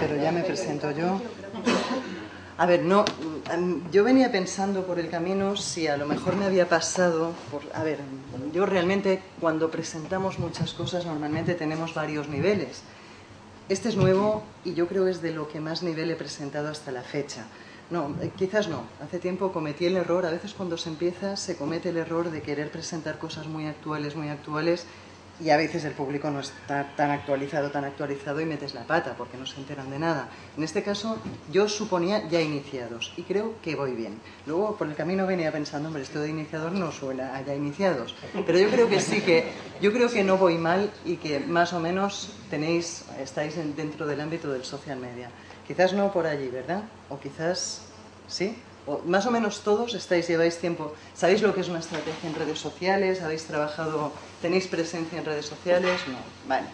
Pero ya me presento yo. A ver, no, yo venía pensando por el camino si a lo mejor me había pasado, por, a ver, yo realmente cuando presentamos muchas cosas normalmente tenemos varios niveles. Este es nuevo y yo creo que es de lo que más nivel he presentado hasta la fecha. No, eh, quizás no. Hace tiempo cometí el error, a veces cuando se empieza se comete el error de querer presentar cosas muy actuales, muy actuales y a veces el público no está tan actualizado, tan actualizado y metes la pata porque no se enteran de nada. En este caso yo suponía ya iniciados y creo que voy bien. Luego por el camino venía pensando, hombre, esto de iniciador no suena a ya iniciados, pero yo creo que sí que yo creo que no voy mal y que más o menos tenéis estáis dentro del ámbito del social media. Quizás no por allí, ¿verdad? O quizás sí más o menos todos estáis, lleváis tiempo, ¿sabéis lo que es una estrategia en redes sociales? ¿Habéis trabajado, tenéis presencia en redes sociales? No, vale.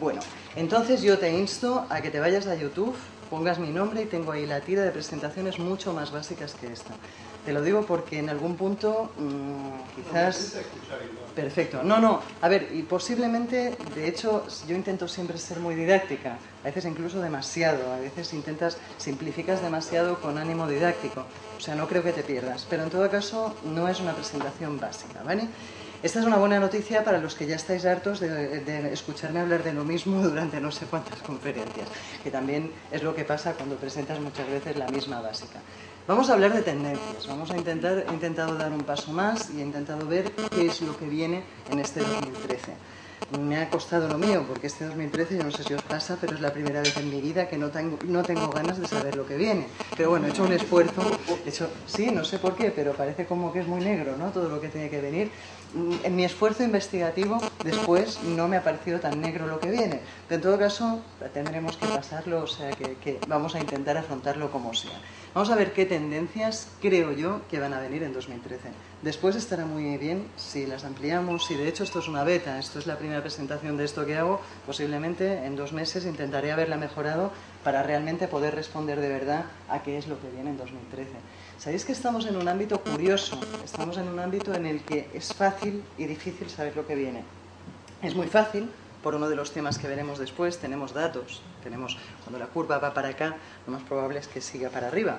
Bueno, entonces yo te insto a que te vayas a YouTube, pongas mi nombre y tengo ahí la tira de presentaciones mucho más básicas que esta. Te lo digo porque en algún punto mmm, quizás... Perfecto. No, no. A ver, y posiblemente, de hecho, yo intento siempre ser muy didáctica. A veces incluso demasiado. A veces intentas, simplificas demasiado con ánimo didáctico. O sea, no creo que te pierdas. Pero en todo caso, no es una presentación básica, ¿vale? Esta es una buena noticia para los que ya estáis hartos de, de, escucharme hablar de lo mismo durante no sé cuántas conferencias, que también es lo que pasa cuando presentas muchas veces la misma básica. Vamos a hablar de tendencias, vamos a intentar, he intentado dar un paso más y he intentado ver qué es lo que viene en este 2013. Me ha costado lo mío, porque este 2013, yo no sé si os pasa, pero es la primera vez en mi vida que no tengo, no tengo ganas de saber lo que viene. Pero bueno, he hecho un esfuerzo, he hecho, sí, no sé por qué, pero parece como que es muy negro, ¿no? Todo lo que tiene que venir. En mi esfuerzo investigativo después no me ha parecido tan negro lo que viene. Pero en todo caso tendremos que pasarlo, o sea que, que, vamos a intentar afrontarlo como sea. Vamos a ver qué tendencias creo yo que van a venir en 2013. Después estará muy bien si las ampliamos, si de hecho esto es una beta, esto es la primera presentación de esto que hago, posiblemente en dos meses intentaré haberla mejorado para realmente poder responder de verdad a qué es lo que viene en 2013. Sabéis que estamos en un ámbito curioso, estamos en un ámbito en el que es fácil y difícil saber lo que viene. Es muy fácil, por uno de los temas que veremos después, tenemos datos, tenemos cuando la curva va para acá, lo más probable es que siga para arriba.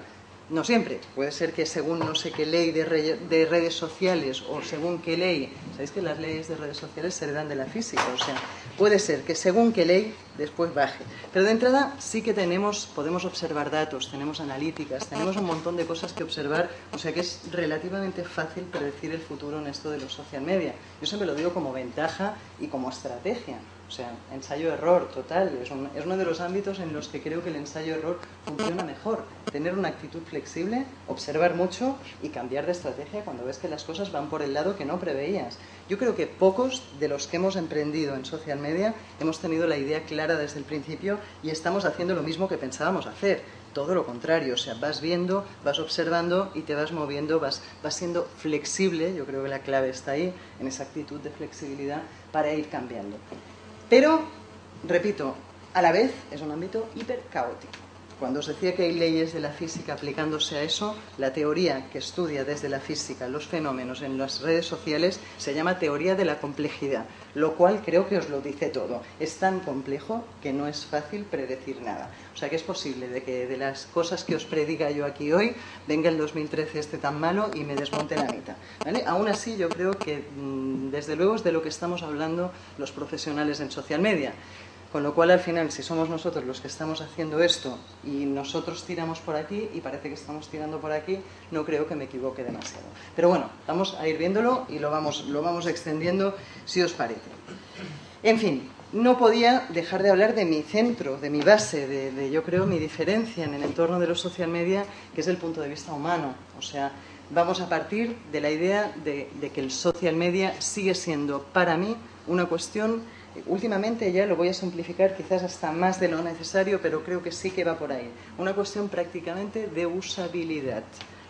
No siempre, puede ser que según no sé qué ley de, de, redes sociales o según qué ley, sabéis que las leyes de redes sociales se heredan de la física, o sea, puede ser que según qué ley después baje. Pero de entrada sí que tenemos, podemos observar datos, tenemos analíticas, tenemos un montón de cosas que observar, o sea que es relativamente fácil predecir el futuro en esto de los social media. Yo siempre lo digo como ventaja y como estrategia. O sea, ensayo-error total. Es, un, es, uno de los ámbitos en los que creo que el ensayo-error funciona mejor. Tener una actitud flexible, observar mucho y cambiar de estrategia cuando ves que las cosas van por el lado que no preveías. Yo creo que pocos de los que hemos emprendido en social media hemos tenido la idea clara desde el principio y estamos haciendo lo mismo que pensábamos hacer. Todo lo contrario, o sea, vas viendo, vas observando y te vas moviendo, vas, vas siendo flexible, yo creo que la clave está ahí, en esa actitud de flexibilidad para ir cambiando. Pero, repito, a la vez es un ámbito hiper caótico. Cuando os decía que hay leyes de la física aplicándose a eso, la teoría que estudia desde la física los fenómenos en las redes sociales se llama teoría de la complejidad, lo cual creo que os lo dice todo. Es tan complejo que no es fácil predecir nada. O sea que es posible de que de las cosas que os prediga yo aquí hoy venga el 2013 este tan malo y me desmonte la mitad. ¿vale? Aún así yo creo que mm, desde luego es de lo que estamos hablando los profesionales en social media. Con lo cual, al final, si somos nosotros los que estamos haciendo esto y nosotros tiramos por aquí y parece que estamos tirando por aquí, no creo que me equivoque demasiado. Pero bueno, vamos a ir viéndolo y lo vamos, lo vamos extendiendo si os parece. En fin, no podía dejar de hablar de mi centro, de mi base, de, yo creo mi diferencia en el entorno de los social media, que es el punto de vista humano. O sea, vamos a partir de la idea de, de que el social media sigue siendo para mí una cuestión Últimamente ya lo voy a simplificar quizás hasta más de lo necesario, pero creo que sí que va por ahí. Una cuestión prácticamente de usabilidad.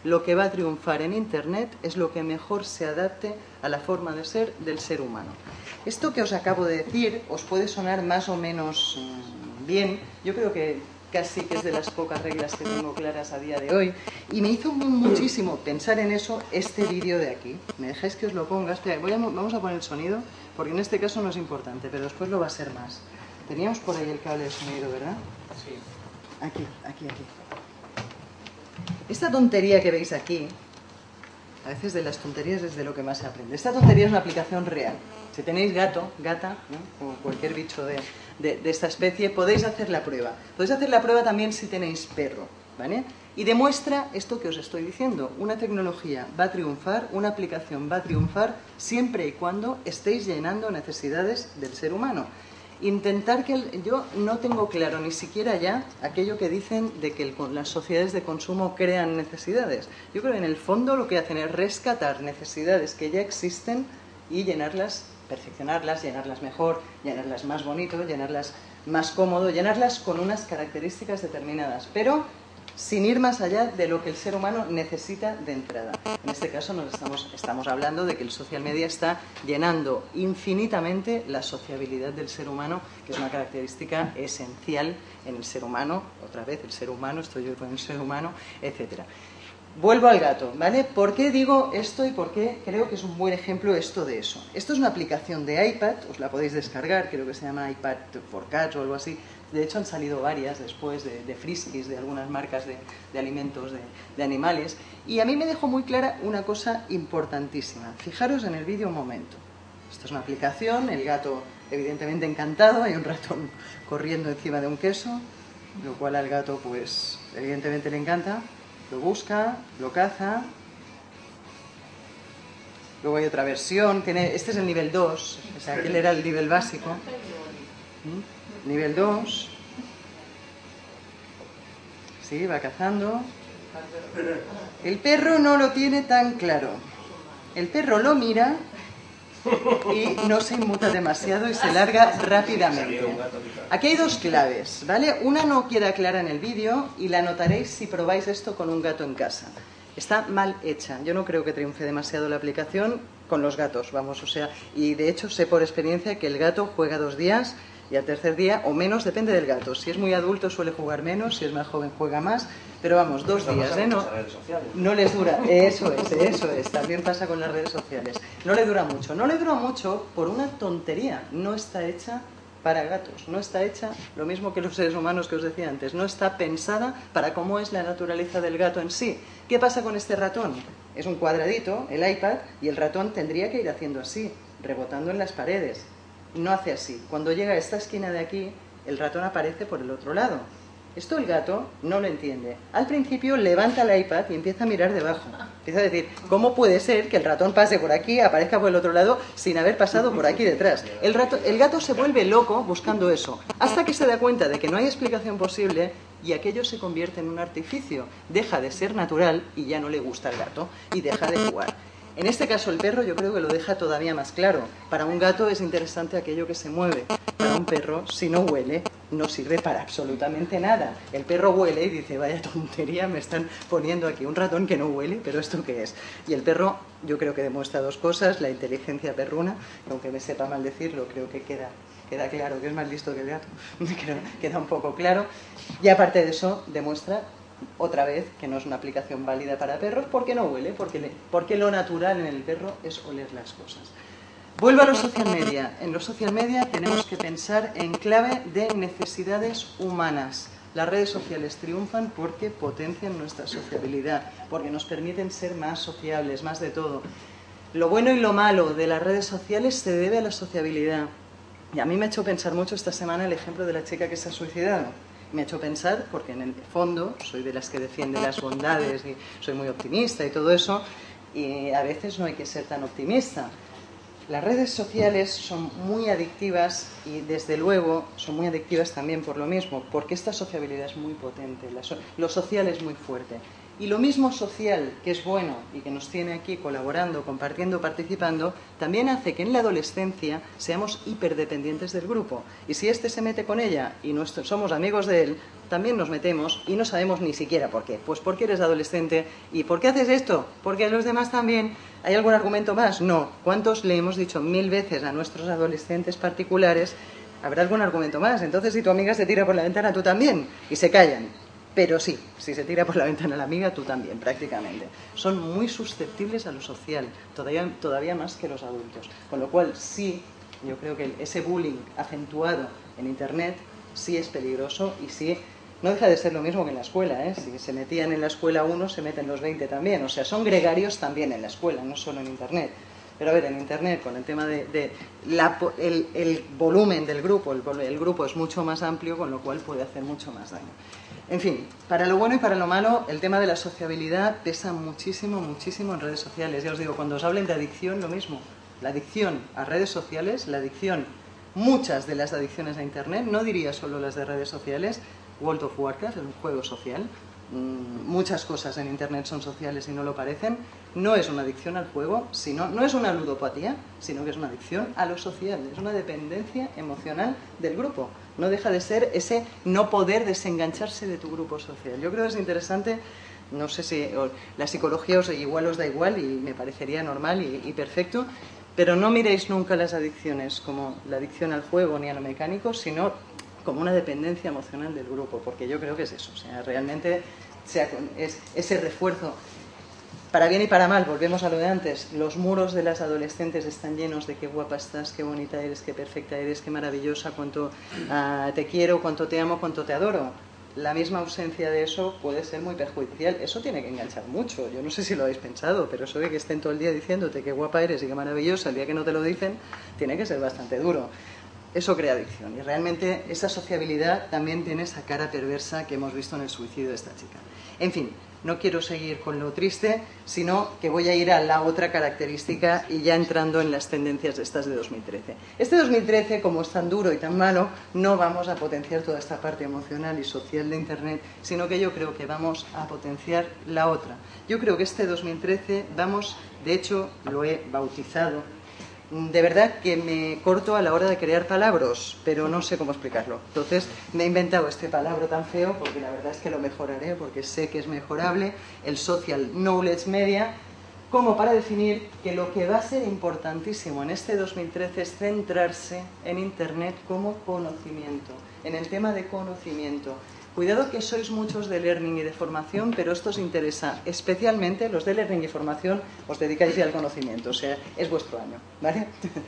Lo que va a triunfar en Internet es lo que mejor se adapte a la forma de ser del ser humano. Esto que os acabo de decir os puede sonar más o menos mm, bien. Yo creo que casi que es de las pocas reglas que tengo claras a día de hoy. Y me hizo muchísimo pensar en eso este vídeo de aquí. ¿Me dejáis que os lo ponga? Espera, voy vamos a poner el sonido, porque en este caso no es importante, pero después lo va a ser más. Teníamos por ahí el cable de sonido, ¿verdad? Sí. aquí, aquí, aquí. Esta tontería que veis aquí, a veces de las tonterías es de lo que más se aprende. Esta tontería es una aplicación real. Si tenéis gato, gata, o cualquier bicho de, de, esta especie, podéis hacer la prueba. Podéis hacer la prueba también si tenéis perro, ¿vale? Y demuestra esto que os estoy diciendo. Una tecnología va a triunfar, una aplicación va a triunfar siempre y cuando estéis llenando necesidades del ser humano intentar que yo no tengo claro ni siquiera ya aquello que dicen de que las sociedades de consumo crean necesidades. Yo creo que en el fondo lo que hacen es rescatar necesidades que ya existen y llenarlas, perfeccionarlas, llenarlas mejor, llenarlas más bonito, llenarlas más cómodo, llenarlas con unas características determinadas. Pero sin ir más allá de lo que el ser humano necesita de entrada. En este caso nos estamos, estamos hablando de que el social media está llenando infinitamente la sociabilidad del ser humano, que es una característica esencial en el ser humano, otra vez el ser humano, estoy yo con el ser humano, etcétera. Vuelvo al gato, ¿vale? ¿Por qué digo esto y por qué creo que es un buen ejemplo esto de eso? Esto es una aplicación de iPad, os la podéis descargar, creo que se llama iPad for Cats o algo así, de hecho, han salido varias después de, de friskies, de algunas marcas de, alimentos de, animales. Y a mí me dejó muy clara una cosa importantísima. Fijaros en el vídeo un momento. Esto es una aplicación, el gato evidentemente encantado, hay un ratón corriendo encima de un queso, lo cual al gato pues evidentemente le encanta. Lo busca, lo caza. Luego hay otra versión, este es el nivel 2, o sea, aquel era el nivel básico. ¿Mm? Nivel 2. Sí, va cazando. El perro no lo tiene tan claro. El perro lo mira y no se inmuta demasiado y se larga rápidamente. Aquí hay dos claves, ¿vale? Una no queda clara en el vídeo y la notaréis si probáis esto con un gato en casa. Está mal hecha. Yo no creo que triunfe demasiado la aplicación con los gatos, vamos, o sea, y de hecho sé por experiencia que el gato juega dos días y al tercer día o menos, depende del gato. Si es muy adulto suele jugar menos, si es más joven juega más, pero vamos, dos días, ¿eh? No, no les dura, eso es, eso es, también pasa con las redes sociales. No le dura mucho, no le dura mucho por una tontería, no está hecha para gatos, no está hecha lo mismo que los seres humanos que os decía antes, no está pensada para cómo es la naturaleza del gato en sí. ¿Qué pasa con este ratón? Es un cuadradito, el iPad, y el ratón tendría que ir haciendo así, rebotando en las paredes no hace así. Cuando llega a esta esquina de aquí, el ratón aparece por el otro lado. Esto el gato no lo entiende. Al principio levanta el iPad y empieza a mirar debajo. Empieza a decir, ¿cómo puede ser que el ratón pase por aquí, aparezca por el otro lado, sin haber pasado por aquí detrás? El, el gato se vuelve loco buscando eso, hasta que se da cuenta de que no hay explicación posible y aquello se convierte en un artificio. Deja de ser natural y ya no le gusta al gato y deja de jugar. En este caso el perro yo creo que lo deja todavía más claro. Para un gato es interesante aquello que se mueve. Para un perro, si no huele, no sirve para absolutamente nada. El perro huele y dice, vaya tontería, me están poniendo aquí un ratón que no huele, pero ¿esto qué es? Y el perro yo creo que demuestra dos cosas, la inteligencia perruna, aunque me sepa mal decirlo, creo que queda queda claro que es más listo que el gato, queda un poco claro. Y aparte de eso, demuestra otra vez que no es una aplicación válida para perros porque no huele, porque, porque lo natural en el perro es oler las cosas. Vuelvo a los social media. En los social media tenemos que pensar en clave de necesidades humanas. Las redes sociales triunfan porque potencian nuestra sociabilidad, porque nos permiten ser más sociables, más de todo. Lo bueno y lo malo de las redes sociales se debe a la sociabilidad. Y a mí me ha hecho pensar mucho esta semana el ejemplo de la chica que se ha suicidado me ha hecho pensar, porque en el fondo soy de las que defiende las bondades y soy muy optimista y todo eso, y a veces no hay que ser tan optimista. Las redes sociales son muy adictivas y desde luego son muy adictivas también por lo mismo, porque esta sociabilidad es muy potente, lo social es muy fuerte. Y lo mismo social, que es bueno y que nos tiene aquí colaborando, compartiendo, participando, también hace que en la adolescencia seamos hiperdependientes del grupo. Y si éste se mete con ella y somos amigos de él, también nos metemos y no sabemos ni siquiera por qué. Pues porque eres adolescente y ¿por qué haces esto? Porque los demás también. ¿Hay algún argumento más? No. ¿Cuántos le hemos dicho mil veces a nuestros adolescentes particulares? Habrá algún argumento más. Entonces, si tu amiga se tira por la ventana, tú también. Y se callan. Pero sí, si se tira por la ventana la amiga, tú también, prácticamente. Son muy susceptibles a lo social, todavía, todavía más que los adultos. Con lo cual, sí, yo creo que ese bullying acentuado en Internet sí es peligroso y sí no deja de ser lo mismo que en la escuela, ¿eh? si se metían en la escuela uno, se meten los 20 también, o sea, son gregarios también en la escuela, no solo en Internet. Pero a ver, en Internet, con el tema de, el, volumen del grupo, el, grupo es mucho más amplio, con lo cual puede hacer mucho más daño. En fin, para lo bueno y para lo malo, el tema de la sociabilidad pesa muchísimo, muchísimo en redes sociales. Ya os digo, cuando os hablen de adicción, lo mismo. La adicción a redes sociales, la adicción, muchas de las adicciones a Internet, no diría solo las de redes sociales, World of Warcraft es un juego social, muchas cosas en Internet son sociales y no lo parecen, no es una adicción al juego, sino, no es una ludopatía, sino que es una adicción a lo social, es una dependencia emocional del grupo. No deja de ser ese no poder desengancharse de tu grupo social. Yo creo que es interesante, no sé si la psicología os igual os da igual y me parecería normal y, y perfecto, pero no miréis nunca las adicciones como la adicción al juego ni a lo mecánico, sino como una dependencia emocional del grupo, porque yo creo que es eso, o sea, realmente es ese refuerzo. Para bien y para mal, volvemos a lo de antes, los muros de las adolescentes están llenos de qué guapa estás, qué bonita eres, qué perfecta eres, qué maravillosa, cuánto ah, te quiero, cuánto te amo, cuánto te adoro. La misma ausencia de eso puede ser muy perjudicial. Eso tiene que enganchar mucho. Yo no sé si lo habéis pensado, pero eso de que estén todo el día diciéndote qué guapa eres y qué maravillosa, el día que no te lo dicen, tiene que ser bastante duro eso crea adicción. Y realmente esa sociabilidad también tiene esa cara perversa que hemos visto en el suicidio de esta chica. En fin, no quiero seguir con lo triste, sino que voy a ir a la otra característica y ya entrando en las tendencias de estas de 2013. Este 2013, como es tan duro y tan malo, no vamos a potenciar toda esta parte emocional y social de Internet, sino que yo creo que vamos a potenciar la otra. Yo creo que este 2013 vamos, de hecho, lo he bautizado de verdad que me corto a la hora de crear palabras, pero no sé cómo explicarlo. Entonces me he inventado este palabra tan feo porque la verdad es que lo mejoraré porque sé que es mejorable, el Social Knowledge Media, como para definir que lo que va a ser importantísimo en este 2013 es centrarse en Internet como conocimiento, en el tema de conocimiento. Cuidado que sois muchos de learning y de formación, pero esto os interesa especialmente, los de learning y formación os dedicáis ya al conocimiento, o sea, es vuestro año, ¿vale?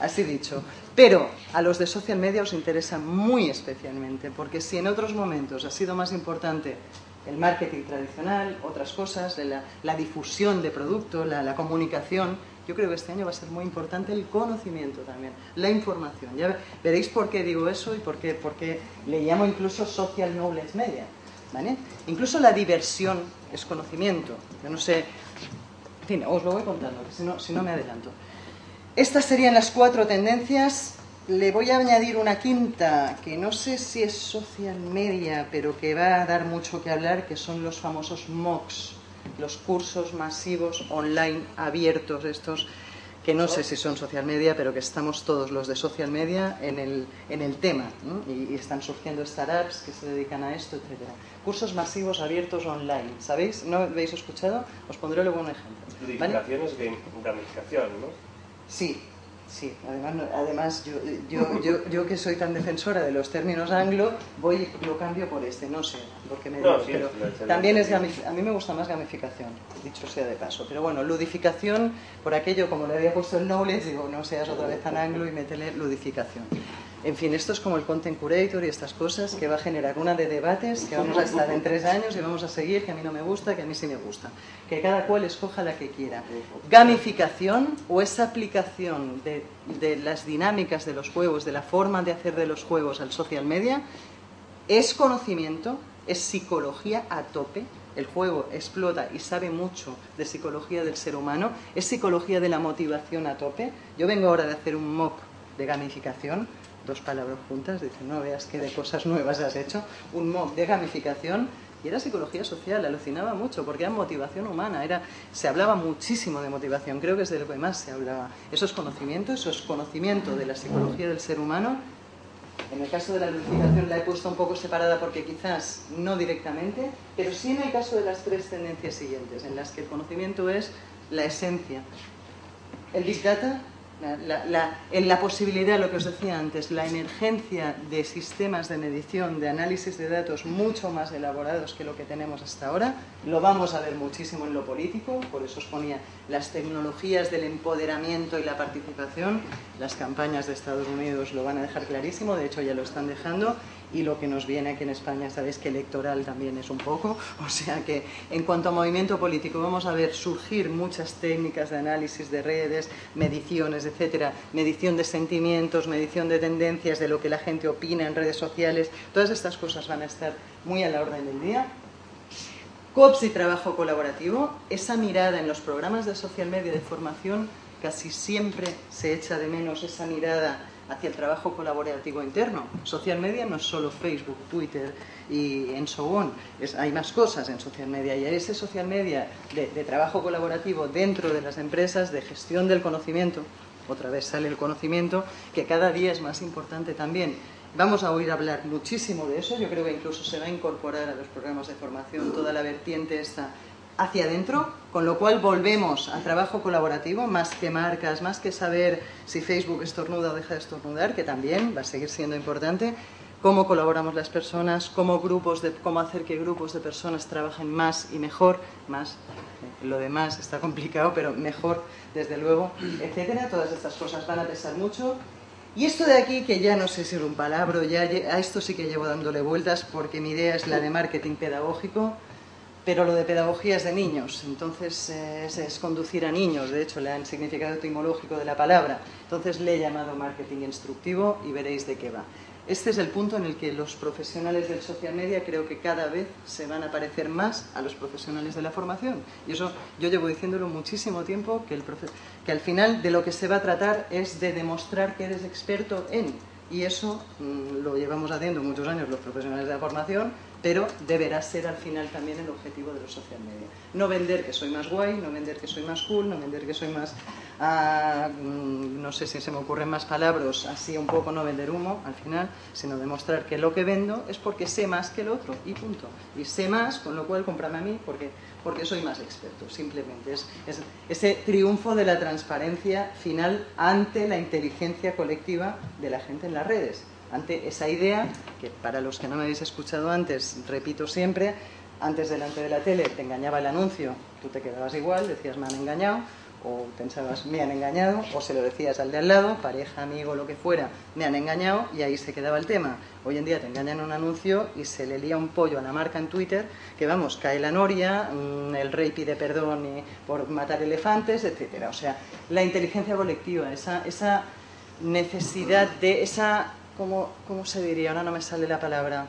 Así, dicho. Pero a los de social media os interesa muy especialmente, porque si en otros momentos ha sido más importante el marketing tradicional, otras cosas, la, difusión de producto, la comunicación, yo creo que este año va a ser muy importante el conocimiento también, la información. Ya veréis por qué digo eso y por qué, porque le llamo incluso social knowledge media. Incluso la diversión es conocimiento. Yo no sé, en fin, os lo voy contando, si no, si no me adelanto. Estas serían las cuatro tendencias. Le voy a añadir una quinta, que no sé si es social media, pero que va a dar mucho que hablar, que son los famosos MOOCs los cursos masivos online abiertos estos que no sé si son social media, pero que estamos todos los de social media en el, en el tema y, están surgiendo startups que se dedican a esto, etcétera. Cursos masivos abiertos online, ¿sabéis? ¿No habéis escuchado? Os pondré luego un ejemplo. Es gamificación, ¿no? Sí, Sí, además, además yo, yo, yo, yo, que soy tan defensora de los términos anglo, voy lo cambio por este, no sé, porque me no, pero también es a mí me gusta más gamificación, dicho sea de paso. Pero bueno, ludificación, por aquello, como le había puesto el knowledge, digo, no seas otra vez tan anglo y métele ludificación. En fin, esto es como el Content Curator y estas cosas que va a generar una de debates que vamos a estar en tres años y vamos a seguir, que a mí no me gusta, que a mí sí me gusta. Que cada cual escoja la que quiera. Gamificación o esa aplicación de, de las dinámicas de los juegos, de la forma de hacer de los juegos al social media, es conocimiento, es psicología a tope, el juego explota y sabe mucho de psicología del ser humano, es psicología de la motivación a tope. Yo vengo ahora de hacer un mock de gamificación dos palabras juntas, dice, no veas qué de cosas nuevas has hecho, un mock de gamificación y era psicología social, alucinaba mucho porque era motivación humana, era, se hablaba muchísimo de motivación, creo que es de lo que más se hablaba. Eso es conocimiento, eso es conocimiento de la psicología del ser humano. En el caso de la gamificación la he puesto un poco separada porque quizás no directamente, pero sí en el caso de las tres tendencias siguientes, en las que el conocimiento es la esencia. El Big Data en la posibilidad, lo que os decía antes, la emergencia de sistemas de medición, de análisis de datos mucho más elaborados que lo que tenemos hasta ahora, lo vamos a ver muchísimo en lo político, por eso os ponía las tecnologías del empoderamiento y la participación, las campañas de Estados Unidos lo van a dejar clarísimo, de hecho ya lo están dejando, y lo que nos viene aquí en España, sabéis que electoral también es un poco, o sea que en cuanto a movimiento político vamos a ver surgir muchas técnicas de análisis de redes, mediciones, etcétera, medición de sentimientos, medición de tendencias, de lo que la gente opina en redes sociales, todas estas cosas van a estar muy a la orden del día. COPS y trabajo colaborativo, esa mirada en los programas de social media de formación casi siempre se echa de menos esa mirada hacia el trabajo colaborativo interno. Social media no es solo Facebook, Twitter y en so on, hay más cosas en social media y ese social media de, de trabajo colaborativo dentro de las empresas, de gestión del conocimiento, otra vez sale el conocimiento, que cada día es más importante también. Vamos a oír hablar muchísimo de eso, yo creo que incluso se va a incorporar a los programas de formación toda la vertiente esta hacia adentro, con lo cual volvemos al trabajo colaborativo, más que marcas, más que saber si Facebook estornuda o deja de estornudar, que también va a seguir siendo importante, cómo colaboramos las personas, cómo, grupos de, cómo hacer que grupos de personas trabajen más y mejor, más, eh, lo demás está complicado, pero mejor, desde luego, etcétera. Todas estas cosas van a pesar mucho. Y esto de aquí, que ya no sé si es un palabra, ya a esto sí que llevo dándole vueltas porque mi idea es la de marketing pedagógico, pero lo de pedagogía es de niños, entonces eh, es, conducir a niños, de hecho le dan significado etimológico de la palabra, entonces le he llamado marketing instructivo y veréis de qué va. Este es el punto en el que los profesionales del social media creo que cada vez se van a parecer más a los profesionales de la formación. Y eso yo llevo diciéndolo muchísimo tiempo, que, el que al final de lo que se va a tratar es de demostrar que eres experto en. Y eso mm, lo llevamos haciendo muchos años los profesionales de la formación, pero deberá ser al final también el objetivo de los social media. No vender que soy más guay, no vender que soy más cool, no vender que soy más, mm, no sé si se me ocurren más palabras, así un poco no vender humo al final, sino demostrar que lo que vendo es porque sé más que el otro y punto. Y sé más, con lo cual cómprame a mí porque, porque soy más experto, simplemente. Es ese triunfo de la transparencia final ante la inteligencia colectiva de la gente en las redes ante esa idea, que para los que no me habéis escuchado antes, repito siempre, antes delante de la tele te engañaba el anuncio, tú te quedabas igual, decías me han engañado, o pensabas me han engañado, o se lo decías al de al lado, pareja, amigo, lo que fuera, me han engañado, y ahí se quedaba el tema. Hoy en día te engañan un anuncio y se le lía un pollo a la marca en Twitter, que vamos, cae la noria, mm, el rey pide perdón por matar elefantes, etcétera. O sea, la inteligencia colectiva, esa, esa necesidad de esa ¿cómo, se diría? Ahora no me sale la palabra.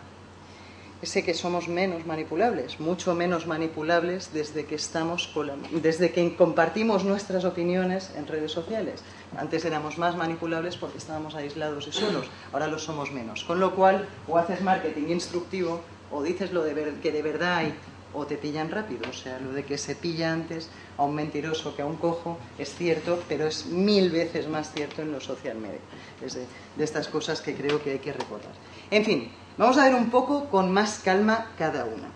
Ese que somos menos manipulables, mucho menos manipulables desde que estamos desde que compartimos nuestras opiniones en redes sociales. Antes éramos más manipulables porque estábamos aislados y solos, ahora lo somos menos. Con lo cual, o haces marketing instructivo o dices lo de que de verdad hay o te pillan rápido. O sea, lo de que se pilla antes a un mentiroso que a un cojo es cierto, pero es mil veces más cierto en los social media. Es de, estas cosas que creo que hay que recordar. En fin, vamos a ver un poco con más calma cada una.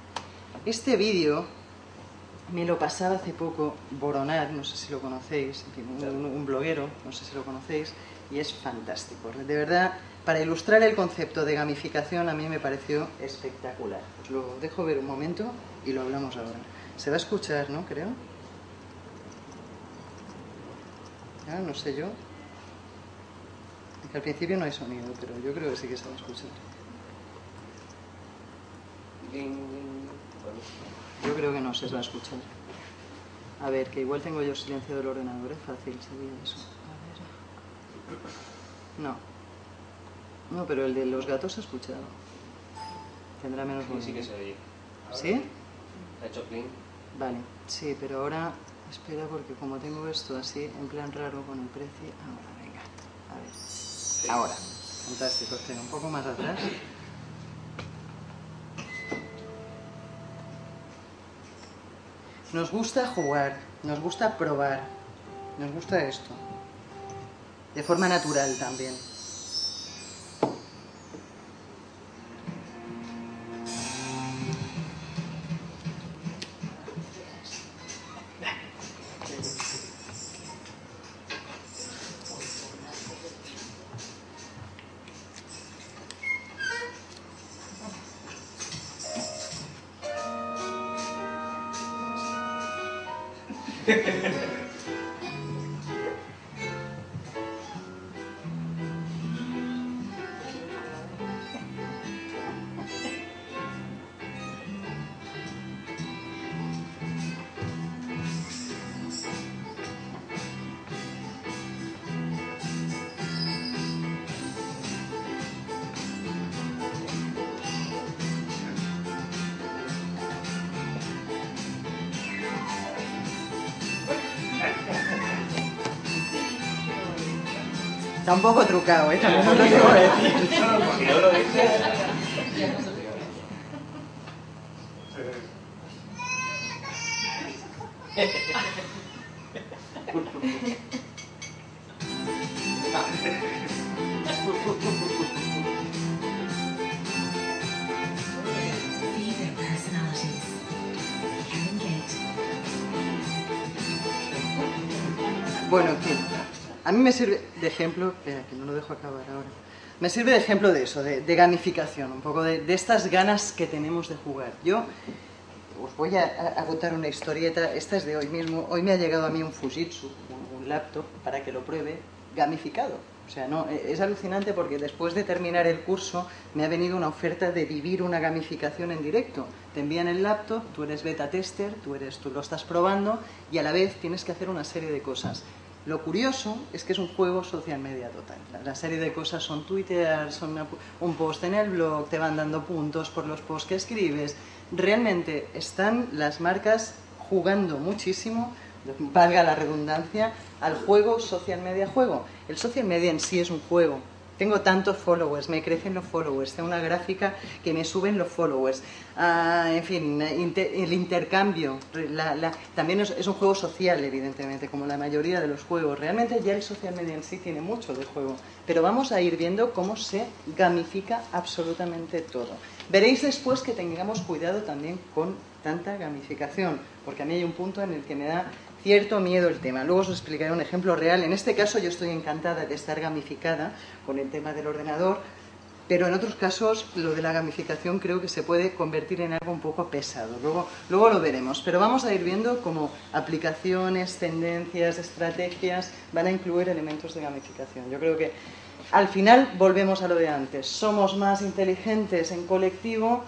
Este vídeo me lo pasaba hace poco Boronat, no sé si lo conocéis, un, un bloguero, no sé si lo conocéis, y es fantástico. De verdad, para ilustrar el concepto de gamificación a mí me pareció espectacular. Os lo dejo ver un momento y lo hablamos ahora. Se va a escuchar, ¿no? Creo. Ah, no sé yo. al principio no hay sonido, pero yo creo que sí que se va a escuchar. Yo creo que no se va a escuchar. A ver, que igual tengo yo silenciado el ordenador, es fácil, sabía eso. A ver. No. No, pero el de los gatos se ha escuchado. Tendrá menos. Sí, sí que se oye. ¿Sí? Ha hecho clean. Vale, sí, pero ahora espera porque como tengo esto así en plan raro con el precio. Ahora, venga. A ver. Ahora. Fantástico. Espera un poco más atrás. Nos gusta jugar, nos gusta probar, nos gusta esto. De forma natural también. フフフ。Un poco trucado, ¿eh? También os lo que decir. A mí me sirve de ejemplo, espera, que no lo dejo acabar ahora. Me sirve de ejemplo de eso, de, de gamificación, un poco de, estas ganas que tenemos de jugar. Yo os voy a contar una historieta, esta es de hoy mismo. Hoy me ha llegado a mí un Fujitsu, un, un laptop, para que lo pruebe, gamificado. O sea, no, e- es alucinante porque después de terminar el curso me ha venido una oferta de vivir una gamificación en directo. Te envían el laptop, tú eres beta tester, tú, eres, tú lo estás probando y a la vez tienes que hacer una serie de cosas. Lo curioso es que es un juego social media total. La, serie de cosas son Twitter, son un post en el blog, te van dando puntos por los posts que escribes. Realmente están las marcas jugando muchísimo, valga la redundancia, al juego social media juego. El social media en sí es un juego. Tengo tantos followers, me crecen los followers, tengo una gráfica que me suben los followers. Ah, en fin, inter- el intercambio. también es, es un juego social, evidentemente, como la mayoría de los juegos. Realmente ya el social media en sí tiene mucho de juego. Pero vamos a ir viendo cómo se gamifica absolutamente todo. Veréis después que tengamos cuidado también con tanta gamificación, porque a mí hay un punto en el que me da cierto miedo el tema. Luego os explicaré un ejemplo real. En este caso yo estoy encantada de estar gamificada con el tema del ordenador, pero en otros casos lo de la gamificación creo que se puede convertir en algo un poco pesado. Luego, luego lo veremos, pero vamos a ir viendo cómo aplicaciones, tendencias, estrategias van a incluir elementos de gamificación. Yo creo que al final volvemos a lo de antes. Somos más inteligentes en colectivo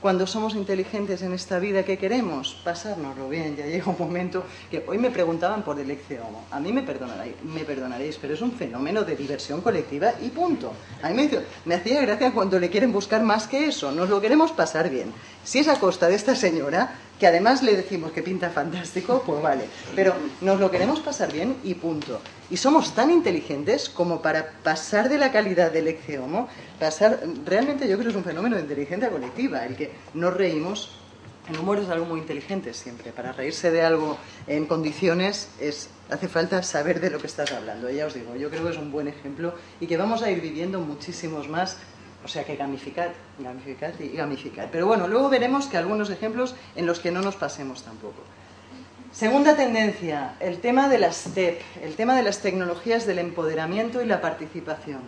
cuando somos inteligentes en esta vida que queremos, pasárnoslo bien. Ya llega un momento que hoy me preguntaban por el Homo. A mí me perdonaréis, me perdonaréis, pero es un fenómeno de diversión colectiva y punto. A mí me, hizo- me hacía gracia cuando le quieren buscar más que eso. Nos lo queremos pasar bien. Si es a costa de esta señora, que además le decimos que pinta fantástico, pues vale. Pero nos lo queremos pasar bien y punto. Y somos tan inteligentes como para pasar de la calidad del Homo, pasar, realmente yo creo que es un fenómeno de inteligencia colectiva, el que nos reímos. El humor es algo muy inteligente siempre. Para reírse de algo en condiciones es, hace falta saber de lo que estás hablando. Ya os digo, yo creo que es un buen ejemplo y que vamos a ir viviendo muchísimos más. O sea que gamificad, gamificad y gamificad. Pero bueno, luego veremos que algunos ejemplos en los que no nos pasemos tampoco. Segunda tendencia, el tema de las TEP, el tema de las tecnologías del empoderamiento y la participación.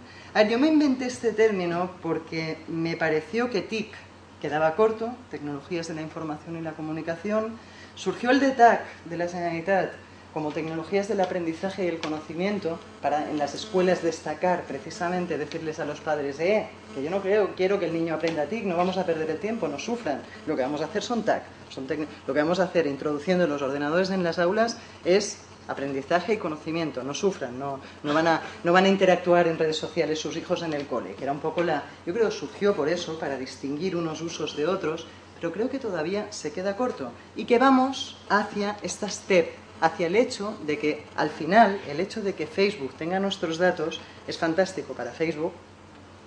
Yo me inventé este término porque me pareció que TIC quedaba corto, tecnologías de la información y la comunicación. Surgió el DETAC de la Generalitat como tecnologías del aprendizaje y el conocimiento para en las escuelas destacar precisamente decirles a los padres eh, que yo no creo quiero que el niño aprenda TIC no vamos a perder el tiempo no sufran. Lo que vamos a hacer son TAC son lo que vamos a hacer introduciendo los ordenadores en las aulas es aprendizaje y conocimiento no sufran no, no van a no van a interactuar en redes sociales sus hijos en el cole que era un poco la yo creo que surgió por eso para distinguir unos usos de otros pero creo que todavía se queda corto y que vamos hacia estas TEP hacia el hecho de que al final el hecho de que Facebook tenga nuestros datos es fantástico para Facebook,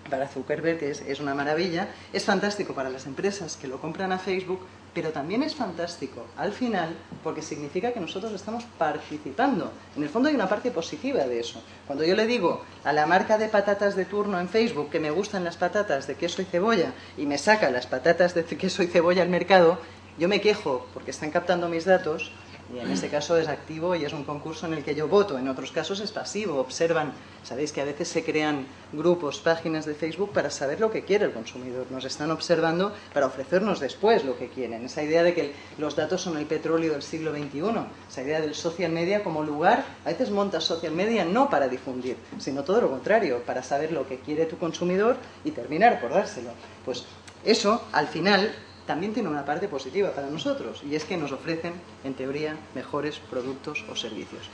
para Zuckerberg es, es una maravilla, es fantástico para las empresas que lo compran a Facebook, pero también es fantástico al final porque significa que nosotros estamos participando. En el fondo hay una parte positiva de eso. Cuando yo le digo a la marca de patatas de turno en Facebook que me gustan las patatas de queso y cebolla y me saca las patatas de queso y cebolla al mercado, yo me quejo porque están captando mis datos y en este caso es activo y es un concurso en el que yo voto. En otros casos es pasivo. Observan, sabéis que a veces se crean grupos, páginas de Facebook para saber lo que quiere el consumidor. Nos están observando para ofrecernos después lo que quieren. Esa idea de que los datos son el petróleo del siglo XXI. Esa idea del social media como lugar. A veces montas social media no para difundir, sino todo lo contrario, para saber lo que quiere tu consumidor y terminar por dárselo. Pues eso, al final, también tiene una parte positiva para nosotros y es que nos ofrecen, en teoría, mejores productos o servicios.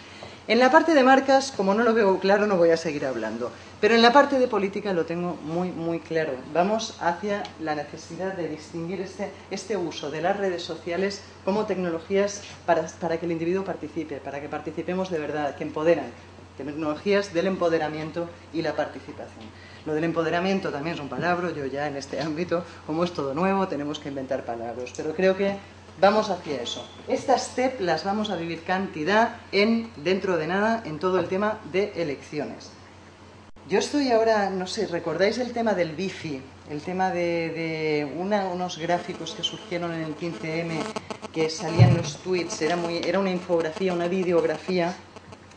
En la parte de marcas, como no lo veo claro, no voy a seguir hablando, pero en la parte de política lo tengo muy, muy claro. Vamos hacia la necesidad de distinguir este, este uso de las redes sociales como tecnologías para, para que el individuo participe, para que participemos de verdad, que empoderan. tecnologías del empoderamiento y la participación. Lo del empoderamiento también es un palabra, yo ya en este ámbito, como es todo nuevo, tenemos que inventar palabras, pero creo que vamos hacia eso. Estas STEP las vamos a vivir cantidad en, dentro de nada, en todo el tema de elecciones. Yo estoy ahora, no sé, ¿recordáis el tema del bifi? El tema de, unos gráficos que surgieron en el 15M que salían los tweets, era, muy, era una infografía, una videografía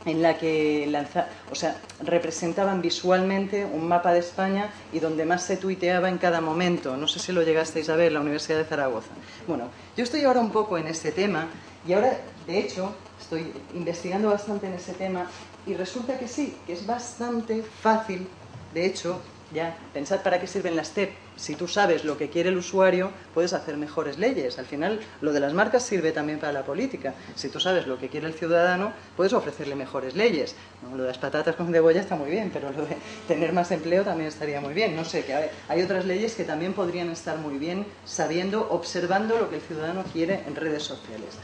en la que lanza, o sea, representaban visualmente un mapa de España y donde más se tuiteaba en cada momento. No sé si lo llegasteis a ver, la Universidad de Zaragoza. Bueno, yo estoy ahora un poco en ese tema y ahora, de hecho, estoy investigando bastante en ese tema y resulta que sí, que es bastante fácil, de hecho, ya, pensad para qué sirven las TEP. Si tú sabes lo que quiere el usuario, puedes hacer mejores leyes. Al final, lo de las marcas sirve también para la política. Si tú sabes lo que quiere el ciudadano, puedes ofrecerle mejores leyes. Lo de las patatas con cebolla está muy bien, pero lo de tener más empleo también estaría muy bien. No sé, que hay- hay otras leyes que también podrían estar muy bien sabiendo, observando lo que el ciudadano quiere en redes sociales.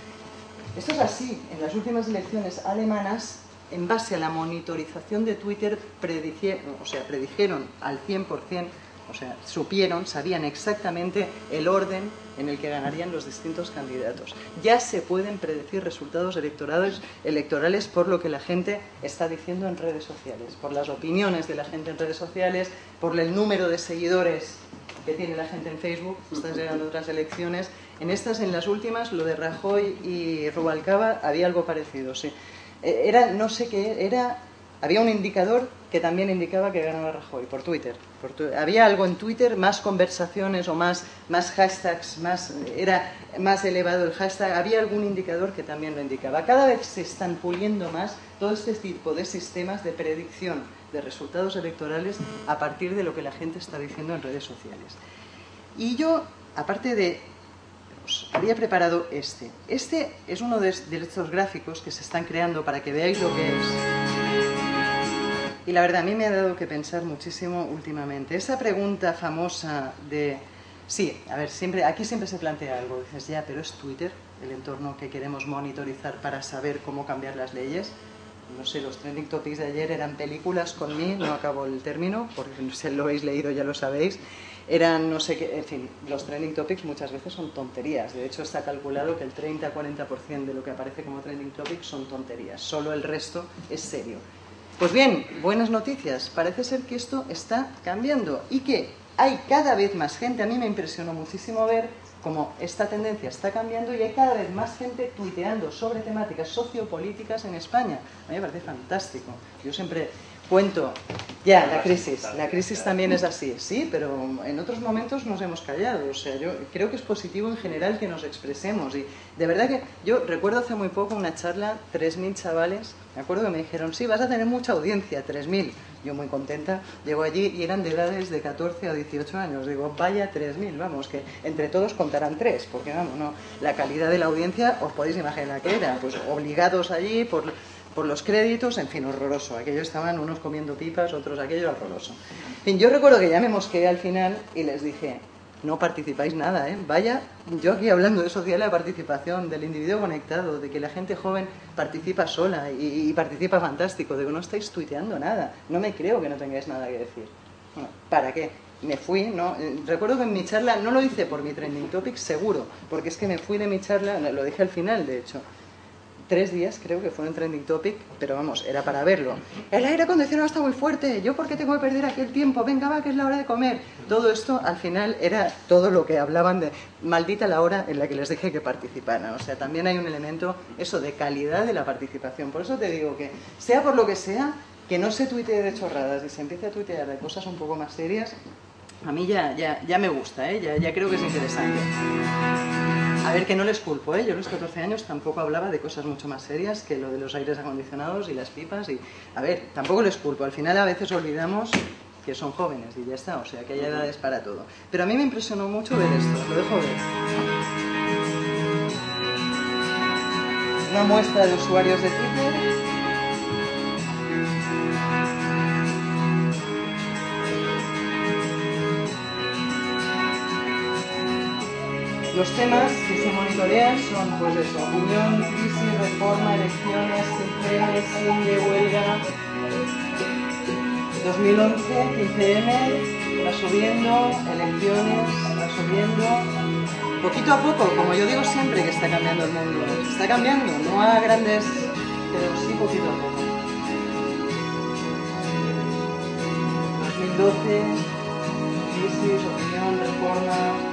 Esto es así. En las últimas elecciones alemanas, en base a la monitorización de Twitter, predicieron, o sea, predijeron al 100%, o sea, supieron, sabían exactamente el orden en el que ganarían los distintos candidatos. Ya se pueden predecir resultados electorales, por lo que la gente está diciendo en redes sociales, por las opiniones de la gente en redes sociales, por el número de seguidores que tiene la gente en Facebook, están llegando otras elecciones. En estas, en las últimas, lo de Rajoy y Rubalcaba, había algo parecido, sí. Eh, Era, no sé qué, era, había un indicador que también indicaba que ganaba Rajoy, por Twitter. Por tu- había algo en Twitter, más conversaciones o más, más hashtags, más, era más elevado el hashtag, había algún indicador que también lo indicaba. Cada vez se están puliendo más todo este tipo de sistemas de predicción de resultados electorales a partir de lo que la gente está diciendo en redes sociales. Y yo, aparte de os había preparado este. Este es uno de estos gráficos que se están creando para que veáis lo que es. Y la verdad, a mí me ha dado que pensar muchísimo últimamente. Esa pregunta famosa de... Sí, a ver, siempre, aquí siempre se plantea algo. Dices, ya, pero es Twitter el entorno que queremos monitorizar para saber cómo cambiar las leyes. No sé, los trending topics de ayer eran películas con mí, no acabo el término, porque si lo habéis leído ya lo sabéis. Eran, no sé qué, en fin, los trending topics muchas veces son tonterías. De hecho, está calculado que el 30-40% de lo que aparece como trending topics son tonterías. Solo el resto es serio. Pues bien, buenas noticias. Parece ser que esto está cambiando y que hay cada vez más gente. A mí me impresionó muchísimo ver cómo esta tendencia está cambiando y hay cada vez más gente tuiteando sobre temáticas sociopolíticas en España. A mí me parece fantástico. Yo siempre cuento, ya, la crisis. La crisis también es así, sí, pero en otros momentos nos hemos callado. O sea, yo creo que es positivo en general que nos expresemos. Y de verdad que yo recuerdo hace muy poco una charla, 3.000 chavales, me acuerdo que me dijeron, sí, vas a tener mucha audiencia, 3.000. Yo muy contenta, llego allí y eran de edades de 14 a 18 años. Digo, vaya 3.000, vamos, que entre todos contarán tres, porque vamos, no, la calidad de la audiencia os podéis imaginar que era, pues obligados allí por, por los créditos, en fin, horroroso. Aquellos estaban unos comiendo pipas, otros aquello horroroso. En fin, yo recuerdo que ya me mosqueé al final y les dije, no participáis nada, ¿eh? Vaya, yo aquí hablando de social de participación, del individuo conectado, de que la gente joven participa sola y, y participa fantástico, de que no estáis tuiteando nada. No me creo que no tengáis nada que decir. ¿para qué? Me fui, ¿no? Eh, Recuerdo que en mi charla, no lo hice por mi trending topic, seguro, porque es que me fui de mi charla, lo dije al final, de hecho, tres días creo que fue un trending topic, pero vamos, era para verlo. El aire acondicionado está muy fuerte, yo por qué tengo que perder aquí el tiempo, venga va, que es la hora de comer. Todo esto al final era todo lo que hablaban de maldita la hora en la que les dije que participaran. O sea, también hay un elemento, eso, de calidad de la participación. Por eso te digo que, sea por lo que sea, que no se tuitee de chorradas y se empiece a tuitear de cosas un poco más serias, a mí ya, ya, ya me gusta, ¿eh? ya, ya creo que es interesante. A ver, que no les culpo, ¿eh? Yo a los 14 años tampoco hablaba de cosas mucho más serias que lo de los aires acondicionados y las pipas. Y, a ver, tampoco les culpo. Al final a veces olvidamos que son jóvenes y ya está. O sea, que hay edades para todo. Pero a mí me impresionó mucho ver esto. Lo dejo ver. Una muestra de usuarios de Twitter. Los temas que se monitorean son, pues eso, unión, crisis, reforma, elecciones, CPN, de huelga, 2011, 15M, va subiendo, elecciones, va subiendo. Poquito a poco, como yo digo siempre que está cambiando el mundo. Está cambiando, no a grandes, pero sí poquito a poco. 2012, crisis, opinión, reforma.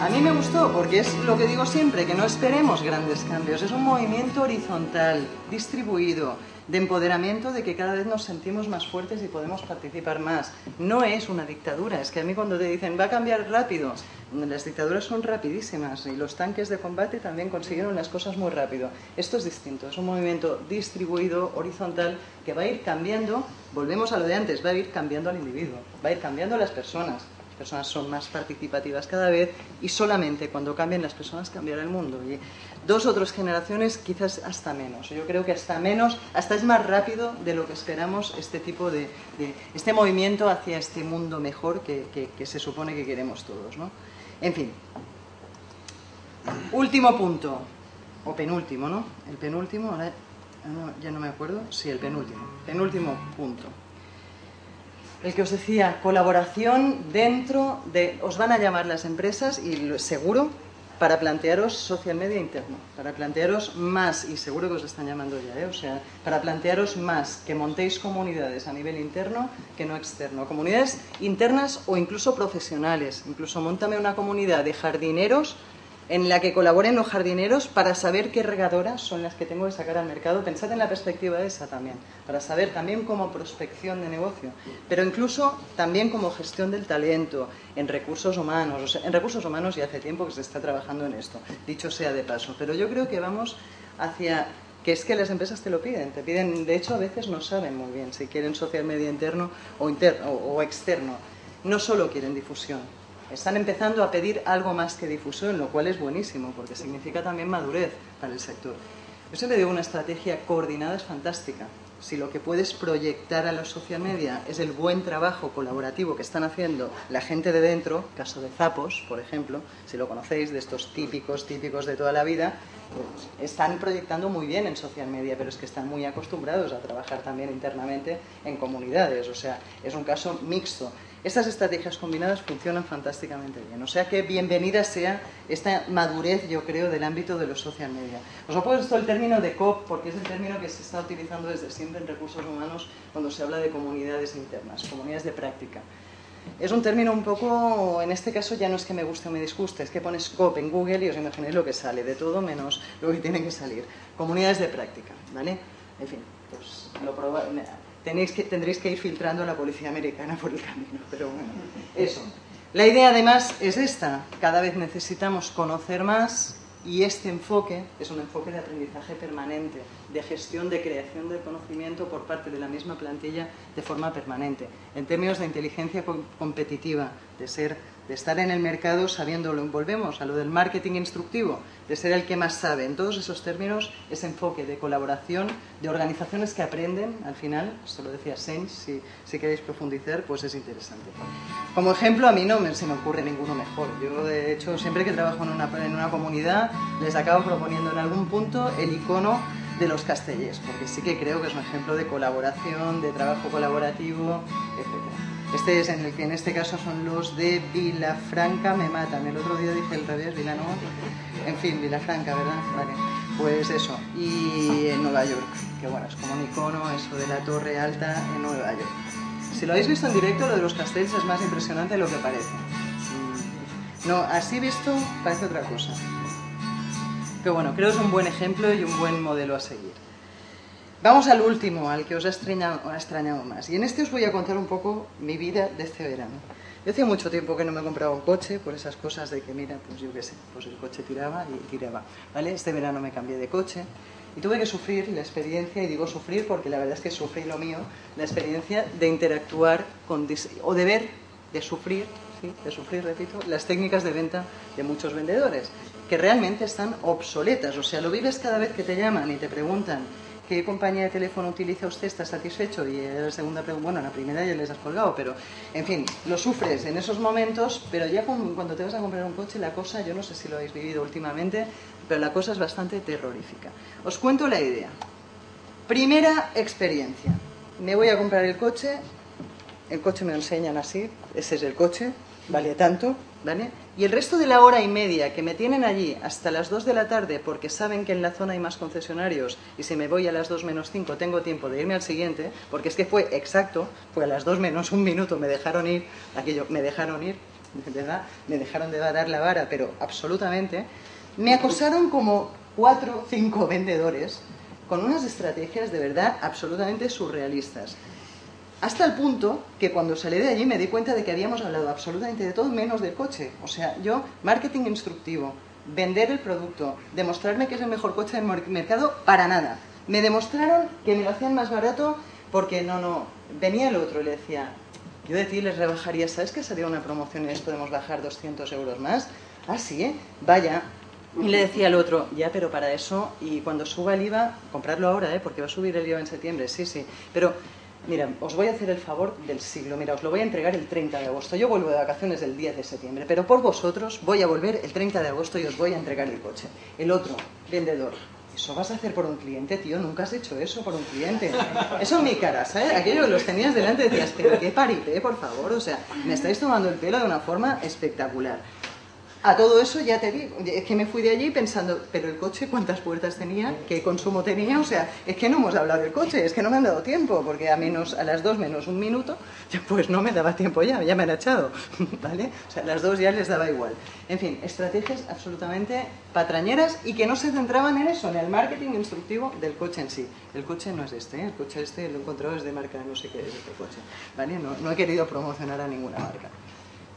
A mí me gustó porque es lo que digo siempre, que no esperemos grandes cambios. Es un movimiento horizontal, distribuido, de empoderamiento, de que cada vez nos sentimos más fuertes y podemos participar más. No es una dictadura, es que a mí cuando te dicen va a cambiar rápido, las dictaduras son rapidísimas y los tanques de combate también consiguieron las cosas muy rápido. Esto es distinto, es un movimiento distribuido, horizontal, que va a ir cambiando, volvemos a lo de antes, va a ir cambiando al individuo, va a ir cambiando a las personas. Personas son más participativas cada vez y solamente cuando cambien las personas cambiará el mundo. Y dos o tres generaciones quizás hasta menos. Yo creo que hasta menos, hasta es más rápido de lo que esperamos este tipo de, este movimiento hacia este mundo mejor que, se supone que queremos todos. ¿no? En fin. Último punto, o penúltimo, ¿no? El penúltimo, ahora no, ya no me acuerdo, sí, el penúltimo, penúltimo punto. El que os decía, colaboración dentro de, os van a llamar las empresas y seguro para plantearos social media interno, para plantearos más, y seguro que os están llamando ya, ¿eh? o sea, para plantearos más que montéis comunidades a nivel interno que no externo, comunidades internas o incluso profesionales, incluso montame una comunidad de jardineros en la que colaboren los jardineros para saber qué regadoras son las que tengo que sacar al mercado. Pensad en la perspectiva esa también, para saber también como prospección de negocio, pero incluso también como gestión del talento, en recursos humanos. O en recursos humanos ya hace tiempo que se está trabajando en esto, dicho sea de paso. Pero yo creo que vamos hacia que es que las empresas te lo piden, te piden, de hecho a veces no saben muy bien si quieren social media interno o, interno, o externo. No solo quieren difusión, están empezando a pedir algo más que difusión, lo cual es buenísimo, porque significa también madurez para el sector. Yo siempre digo, una estrategia coordinada es fantástica. Si lo que puedes proyectar a los social media es el buen trabajo colaborativo que están haciendo la gente de dentro, caso de Zapos, por ejemplo, si lo conocéis, de estos típicos, típicos de toda la vida, pues están proyectando muy bien en social media, pero es que están muy acostumbrados a trabajar también internamente en comunidades, o sea, es un caso mixto. Estas estrategias combinadas funcionan fantásticamente bien. O sea que bienvenida sea esta madurez, yo creo, del ámbito de los social media. Os he puesto el término de COP porque es el término que se está utilizando desde siempre en recursos humanos cuando se habla de comunidades internas, comunidades de práctica. Es un término un poco, en este caso ya no es que me guste o me disguste, es que pones COP en Google y os imagináis lo que sale, de todo menos lo que tiene que salir. Comunidades de práctica, ¿vale? En fin, pues lo proba tenéis que, tendréis que ir filtrando a la policía americana por el camino, pero bueno, eso. La idea además es esta, cada vez necesitamos conocer más y este enfoque es un enfoque de aprendizaje permanente, de gestión, de creación del conocimiento por parte de la misma plantilla de forma permanente, en términos de inteligencia competitiva, de ser de estar en el mercado sabiéndolo. Volvemos a lo del marketing instructivo, de ser el que más sabe. En todos esos términos, ese enfoque de colaboración, de organizaciones que aprenden, al final, esto lo decía Sainz, si, queréis profundizar, pues es interesante. Como ejemplo, a mí no me, se me ocurre ninguno mejor. Yo, de hecho, siempre que trabajo en una, en una comunidad, les acabo proponiendo en algún punto el icono de los castellers, porque sí que creo que es un ejemplo de colaboración, de trabajo colaborativo, etcétera. Este es en el que en este caso son los de Vilafranca me matan. El otro día dije el revés, Vilanova. En fin, Vilafranca, ¿verdad? Vale. Pues eso. Y en Nueva York, que bueno, es como un icono eso de la torre alta en Nueva York. Si lo habéis visto en directo, lo de los castells es más impresionante de lo que parece. No, así visto parece otra cosa. Pero bueno, creo que es un buen ejemplo y un buen modelo a seguir. Vamos al último, al que os ha extrañado, más. Y en este os voy a contar un poco mi vida de este verano. Yo hacía mucho tiempo que no me compraba un coche por esas cosas de que, mira, pues yo qué sé, pues el coche tiraba y tiraba. ¿vale? Este verano me cambié de coche y tuve que sufrir la experiencia, y digo sufrir porque la verdad es que sufrí lo mío, la experiencia de interactuar con, o de ver, de sufrir, ¿sí? de sufrir, repito, las técnicas de venta de muchos vendedores, que realmente están obsoletas. O sea, lo vives cada vez que te llaman y te preguntan ¿qué compañía de teléfono utiliza usted? ¿Está satisfecho? Y la segunda pregunta, bueno, la primera ya les has colgado, pero en fin, lo sufres en esos momentos, pero ya cuando te vas a comprar un coche, la cosa, yo no sé si lo habéis vivido últimamente, pero la cosa es bastante terrorífica. Os cuento la idea. Primera experiencia. Me voy a comprar el coche, el coche me lo enseñan así, ese es el coche, vale tanto, Y el resto de la hora y media que me tienen allí hasta las 2 de la tarde porque saben que en la zona hay más concesionarios y si me voy a las 2 menos 5 tengo tiempo de irme al siguiente, porque es que fue exacto, fue a las 2 menos un minuto, me dejaron ir, aquello, me dejaron ir, verdad, me dejaron de dar la vara, pero absolutamente, me acosaron como 4 o 5 vendedores con unas estrategias de verdad absolutamente surrealistas. Hasta el punto que cuando salí de allí me di cuenta de que habíamos hablado absolutamente de todo menos del coche. O sea, yo, marketing instructivo, vender el producto, demostrarme que es el mejor coche del mer- mercado, para nada. Me demostraron que me lo hacían más barato porque no, no. Venía el otro y le decía, yo de ti les rebajaría, ¿sabes que salió una promoción y les podemos bajar 200 euros más? Ah, sí, ¿eh? Vaya. Y le decía al otro, ya, pero para eso, y cuando suba el IVA, comprarlo ahora, ¿eh? Porque va a subir el IVA en septiembre, sí, sí. Pero, mira, os voy a hacer el favor del siglo. Mira, os lo voy a entregar el 30 de agosto. Yo vuelvo de vacaciones el 10 de septiembre, pero por vosotros voy a volver el 30 de agosto y os voy a entregar el coche. El otro, vendedor. ¿Eso vas a hacer por un cliente, tío? Nunca has hecho eso por un cliente. Eso en mi cara, ¿sabes? Aquello que los tenías delante decías, pero qué paripé, por favor. O sea, me estáis tomando el pelo de una forma espectacular. A todo eso ya te digo, es que me fui de allí pensando, pero el coche cuántas puertas tenía, qué consumo tenía, o sea, es que no hemos hablado del coche, es que no me han dado tiempo, porque a menos a las dos menos un minuto, pues no me daba tiempo ya, ya me han echado, ¿vale? O sea, a las dos ya les daba igual. En fin, estrategias absolutamente patrañeras y que no se centraban en eso, en el marketing instructivo del coche en sí. El coche no es este, ¿eh? el coche este lo he encontrado es de marca, no sé qué es este coche, ¿vale? No, no he querido promocionar a ninguna marca.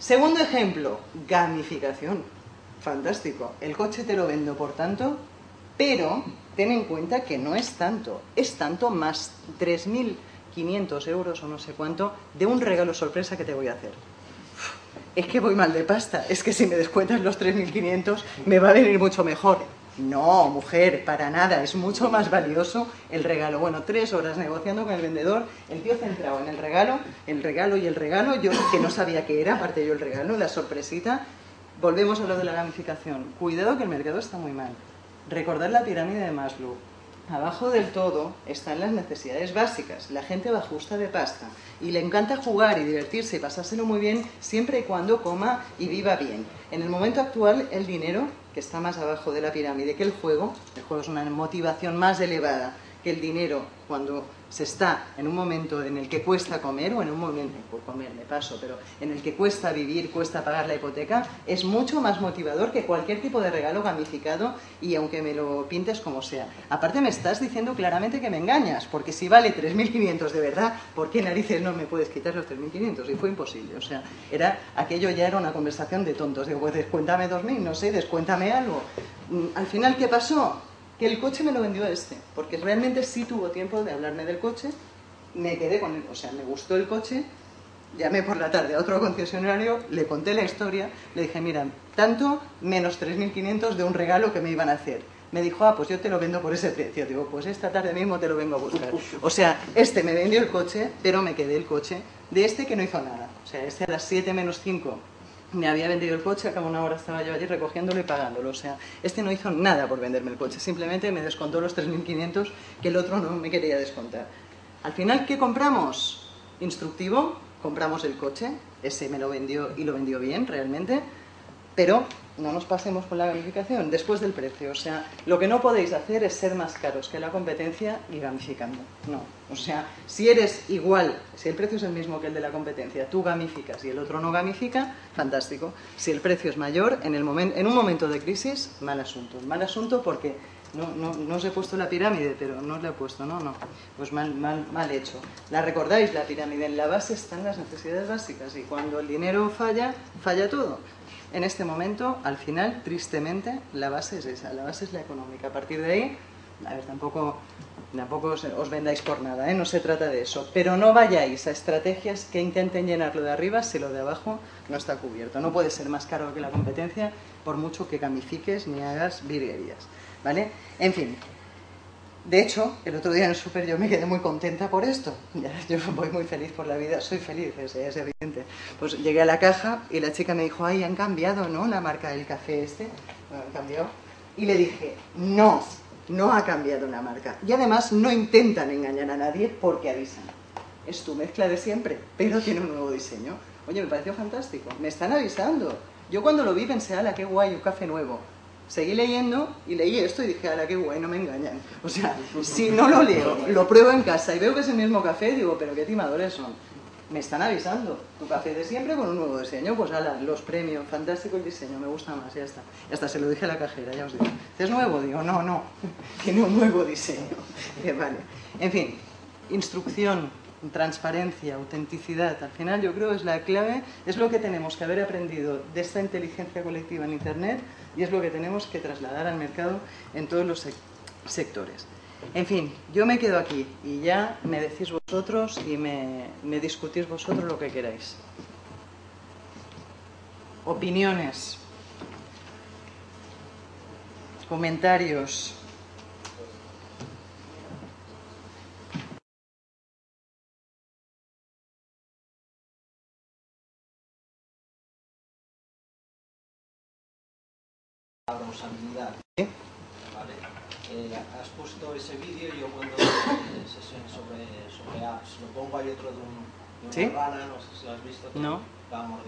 Segundo ejemplo, gamificación. Fantástico. El coche te lo vendo por tanto, pero ten en cuenta que no es tanto. Es tanto más 3.500 euros o no sé cuánto de un regalo sorpresa que te voy a hacer. Es que voy mal de pasta. Es que si me descuentas los 3.500 me va a venir mucho mejor. No, mujer, para nada. Es mucho más valioso el regalo. Bueno, tres horas negociando con el vendedor, el tío centrado en el regalo, el regalo y el regalo. Yo que no sabía qué era, aparte yo el regalo, la sorpresita. Volvemos a lo de la gamificación. Cuidado que el mercado está muy mal. Recordar la pirámide de Maslow. Abajo del todo están las necesidades básicas. La gente va justa de pasta y le encanta jugar y divertirse y pasárselo muy bien siempre y cuando coma y viva bien. En el momento actual, el dinero, que está más abajo de la pirámide que el juego, el juego es una motivación más elevada que el dinero cuando se está en un momento en el que cuesta comer o en un momento, por comer me paso, pero en el que cuesta vivir, cuesta pagar la hipoteca, es mucho más motivador que cualquier tipo de regalo gamificado y aunque me lo pintes como sea. Aparte me estás diciendo claramente que me engañas, porque si vale 3.500 de verdad, ¿por qué narices no me puedes quitar los 3.500? Y fue imposible, o sea, era, aquello ya era una conversación de tontos. Digo, pues descuéntame 2.000, no sé, descuéntame algo. Mm, Al final, ¿qué pasó? El coche me lo vendió este, porque realmente sí tuvo tiempo de hablarme del coche, me quedé con él, o sea, me gustó el coche, llamé por la tarde a otro concesionario, le conté la historia, le dije, mira, tanto menos 3.500 de un regalo que me iban a hacer. Me dijo, ah, pues yo te lo vendo por ese precio. Digo, pues esta tarde mismo te lo vengo a buscar. O sea, este me vendió el coche, pero me quedé el coche de este que no hizo nada. O sea, este a las 7 menos 5 me había vendido el coche, a cabo una hora estaba yo allí recogiéndolo y pagándolo. O sea, este no hizo nada por venderme el coche, simplemente me descontó los 3.500 que el otro no me quería descontar. Al final, ¿qué compramos? Instructivo, compramos el coche, ese me lo vendió y lo vendió bien realmente, pero no nos pasemos con la gamificación después del precio. O sea, lo que no podéis hacer es ser más caros que la competencia y gamificando. No. O sea, si eres igual, si el precio es el mismo que el de la competencia, tú gamificas y el otro no gamifica, fantástico. Si el precio es mayor, en, un momento de crisis, mal asunto. Mal asunto porque no, no, no os he puesto la pirámide, pero no os la he puesto, no, no. Pues mal, mal, mal hecho. La recordáis, la pirámide. En la base están las necesidades básicas y cuando el dinero falla, falla todo. En este momento, al final, tristemente, la base es esa, la base es la económica. A partir de ahí, a ver, tampoco, tampoco os, vendáis por nada, ¿eh? no se trata de eso. Pero no vayáis a estrategias que intenten llenarlo de arriba si lo de abajo no está cubierto. No puede ser más caro que la competencia por mucho que gamifiques ni hagas virguerías. ¿Vale? En fin, de hecho, el otro día en el súper yo me quedé muy contenta por esto. Yo voy muy feliz por la vida, soy feliz, es, es evidente. Pues llegué a la caja y la chica me dijo, ay, han cambiado, ¿no? La marca del café este. Bueno, cambiado. Y le dije, no, no ha cambiado una marca. Y además no intentan engañar a nadie porque avisan. Es tu mezcla de siempre, pero tiene un nuevo diseño. Oye, me pareció fantástico. Me están avisando. Yo cuando lo vi pensé, ala, qué guay, un café nuevo. Seguí leyendo y leí esto y dije, ala, qué guay, no me engañan. O sea, si no lo leo, lo pruebo en casa y veo que es el mismo café, digo, pero qué timadores son. Me están avisando. Tu café de siempre con un nuevo diseño. Pues ala, los premios, fantástico el diseño, me gusta más, ya está. Ya está, se lo dije a la cajera, ya os digo. ¿Es nuevo? Digo, no, no, tiene un nuevo diseño. Dice, vale. En fin, instrucción, transparencia, autenticidad, al final yo creo es la clave, es lo que tenemos que haber aprendido de esta inteligencia colectiva en Internet y es lo que tenemos que trasladar al mercado en todos los sec- sectores. En fin, yo me quedo aquí y ya me decís vosotros y me discutís vosotros lo que queráis. Opiniones, comentarios. La usabilidad. ¿Sí? Vale. Eh, has puesto ese vídeo, yo cuando eh, sesiones sobre, sobre apps, lo pongo ahí otro de, un, de una ¿Sí? rana, no sé si lo has visto. No. Va mordiendo.